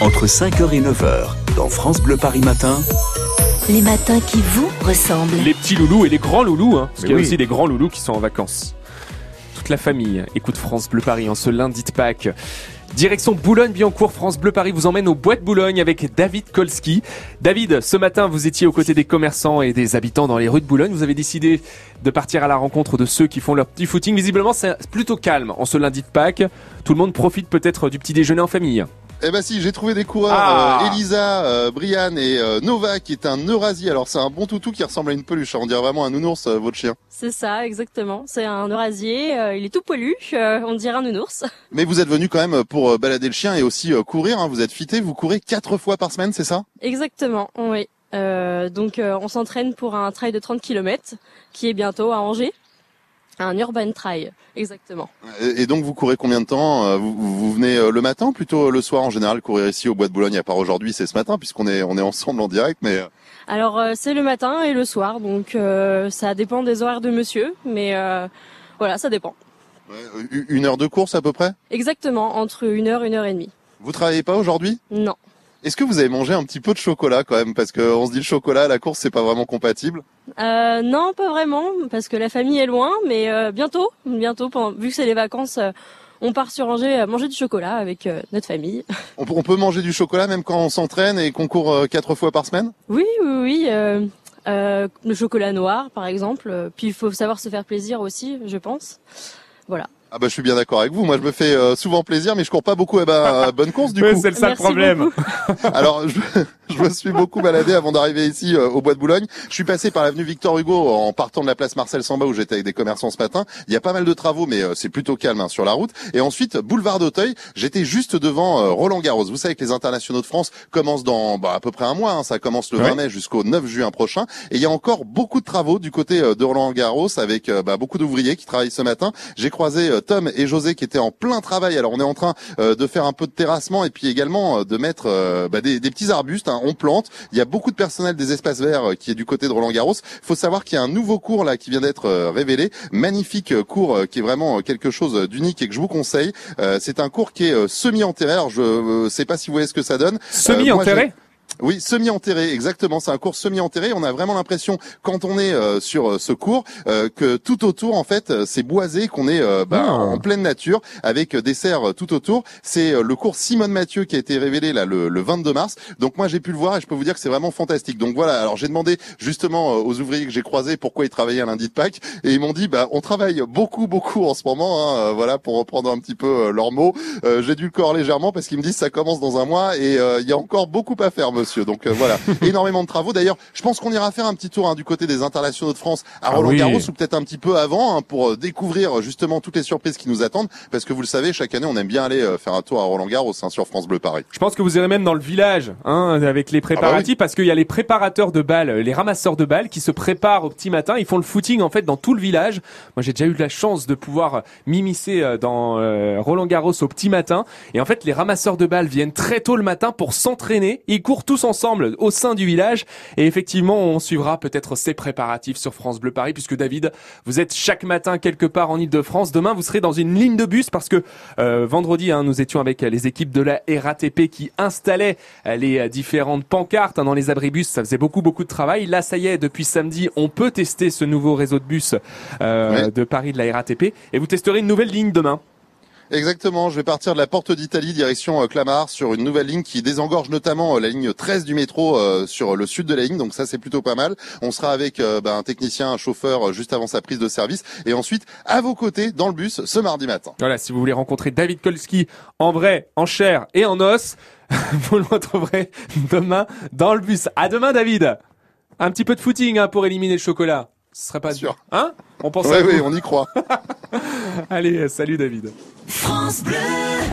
Entre 5h et 9h, dans France Bleu Paris Matin, Les matins qui vous ressemblent. Les petits loulous et les grands loulous, hein, parce Mais qu'il y a oui. aussi des grands loulous qui sont en vacances. Toute la famille écoute France Bleu Paris en ce lundi de Pâques. Direction Boulogne-Billancourt, France Bleu Paris vous emmène au Bois de Boulogne avec David Kolski. David, ce matin vous étiez aux côtés des commerçants et des habitants dans les rues de Boulogne. Vous avez décidé de partir à la rencontre de ceux qui font leur petit footing. Visiblement c'est plutôt calme en ce lundi de Pâques. Tout le monde profite peut-être du petit déjeuner en famille. Eh ben si, j'ai trouvé des coureurs, Ah. euh, Elisa, euh, Brian et euh, Nova, qui est un Eurasier. Alors c'est un bon toutou qui ressemble à une peluche, hein. on dirait vraiment un nounours, euh, votre chien. C'est ça, exactement. C'est un eurasier, euh, il est tout poilu, euh, on dirait un nounours. Mais vous êtes venu quand même pour euh, balader le chien et aussi euh, courir, hein. vous êtes fité, vous courez quatre fois par semaine, c'est ça? Exactement, oui. Euh, donc euh, on s'entraîne pour un trail de 30 km qui est bientôt à Angers. Un urban trail, exactement. et, et donc vous courez combien de temps Euh, vous, venez euh, le matin plutôt le soir en général courir ici au Bois de Boulogne, à part aujourd'hui, c'est ce matin puisqu'on est, on est ensemble en direct, mais... euh, Alors euh, c'est le matin et le soir, donc euh, ça dépend des horaires de monsieur, mais euh, voilà, ça dépend. euh, une heure de course à peu près? Exactement, entre une heure, une heure et demie. Vous travaillez pas aujourd'hui? Non. Est-ce que vous avez mangé un petit peu de chocolat quand même? Parce qu'on se dit le chocolat à la course c'est pas vraiment compatible. Euh, non, pas vraiment, parce que la famille est loin, mais euh, bientôt, bientôt, pendant- vu que c'est les vacances, euh, on part sur Angers euh, manger du chocolat avec euh, notre famille. On, peut- on peut manger du chocolat même quand on s'entraîne et qu'on court quatre fois par semaine? Oui, oui, oui. euh, euh, le chocolat noir, par exemple. Puis il faut savoir se faire plaisir aussi, je pense. Voilà. Ah bah je suis bien d'accord avec vous. Moi je me fais euh, souvent plaisir, mais je cours pas beaucoup. Eh ben bonne course du Ouais, coup. c'est le Merci problème. beaucoup. Alors je, je me suis beaucoup baladé avant d'arriver ici euh, au Bois de Boulogne. Je suis passé par l'avenue Victor Hugo en partant de la place Marcel Samba où j'étais avec des commerçants ce matin. Il y a pas mal de travaux, mais euh, c'est plutôt calme hein, sur la route. Et ensuite boulevard d'Auteuil. J'étais juste devant euh, Roland Garros. Vous savez que les internationaux de France commencent dans bah, à peu près un mois. hein. Ça commence le Ouais. 20 mai jusqu'au 9 juin prochain. Et il y a encore beaucoup de travaux du côté euh, de Roland Garros avec euh, bah, beaucoup d'ouvriers qui travaillent ce matin. J'ai croisé euh, Tom et José qui étaient en plein travail. Alors on est en train euh, de faire un peu de terrassement et puis également euh, de mettre euh, bah, des, des petits arbustes. hein. On plante. Il y a beaucoup de personnel des espaces verts qui est du côté de Roland Garros. Il faut savoir qu'il y a un nouveau cours là qui vient d'être révélé. Magnifique cours euh, qui est vraiment quelque chose d'unique et que je vous conseille. Euh, C'est un cours qui est euh, semi-enterré. Je euh, sais pas si vous voyez ce que ça donne. Semi-enterré Oui, semi-enterré, exactement. C'est un cours semi-enterré. On a vraiment l'impression, quand on est euh, sur euh, ce cours, euh, que tout autour, en fait, euh, c'est boisé, qu'on est euh, bah, Ah. en pleine nature, avec euh, des serres tout autour. C'est le cours Simone Mathieu qui a été révélé là le, le 22 mars. Donc moi, j'ai pu le voir et je peux vous dire que c'est vraiment fantastique. Donc voilà. Alors j'ai demandé justement aux ouvriers que j'ai croisés pourquoi ils travaillaient un lundi de Pâques et ils m'ont dit, bah on travaille beaucoup, beaucoup en ce moment. Hein, voilà, pour reprendre un petit peu leurs mots. Euh, j'ai dû le corps légèrement parce qu'ils me disent ça commence dans un mois et euh, il y a encore beaucoup à faire, monsieur. Donc euh, voilà, énormément de travaux. D'ailleurs, je pense qu'on ira faire un petit tour hein, du côté des internationaux de France à Ah Roland Garros oui. ou peut-être un petit peu avant hein, pour euh, découvrir justement toutes les surprises qui nous attendent. Parce que vous le savez, chaque année, on aime bien aller euh, faire un tour à Roland Garros hein, sur France Bleu Paris. Je pense que vous irez même dans le village, hein, avec les préparatifs, parce qu'il y a les préparateurs de balles, les ramasseurs de balles, qui se préparent au petit matin. Ils font le footing en fait dans tout le village. Moi, j'ai déjà eu la chance de pouvoir m'immiscer dans euh, Roland Garros au petit matin. Et en fait, les ramasseurs de balles viennent très tôt le matin pour s'entraîner. Ils courent tous ensemble au sein du village. Et effectivement, on suivra peut-être ces préparatifs sur France Bleu Paris, puisque David, vous êtes chaque matin quelque part en Ile-de-France. Demain, vous serez dans une ligne de bus parce que euh, vendredi, hein, nous étions avec les équipes de la RATP qui installaient euh, les euh, différentes pancartes hein, dans les abribus. Ça faisait beaucoup, beaucoup de travail. Là, ça y est, depuis samedi, on peut tester ce nouveau réseau de bus euh, Ouais. de Paris de la RATP. Et vous testerez une nouvelle ligne demain. Exactement, je vais partir de la porte d'Italie direction euh, Clamart sur une nouvelle ligne qui désengorge notamment euh, la ligne 13 du métro euh, sur le sud de la ligne, donc ça c'est plutôt pas mal. On sera avec bah, un technicien, un chauffeur juste avant sa prise de service et ensuite à vos côtés dans le bus ce mardi matin. Voilà, si vous voulez rencontrer David Kolski en vrai, en chair et en os, vous le retrouverez demain dans le bus. À demain, David. Un petit peu de footing hein, pour éliminer le chocolat. Ce serait pas Sûr. dur. Hein? On pense Oui, à oui, on y croit. Allez, salut David. France Bleu.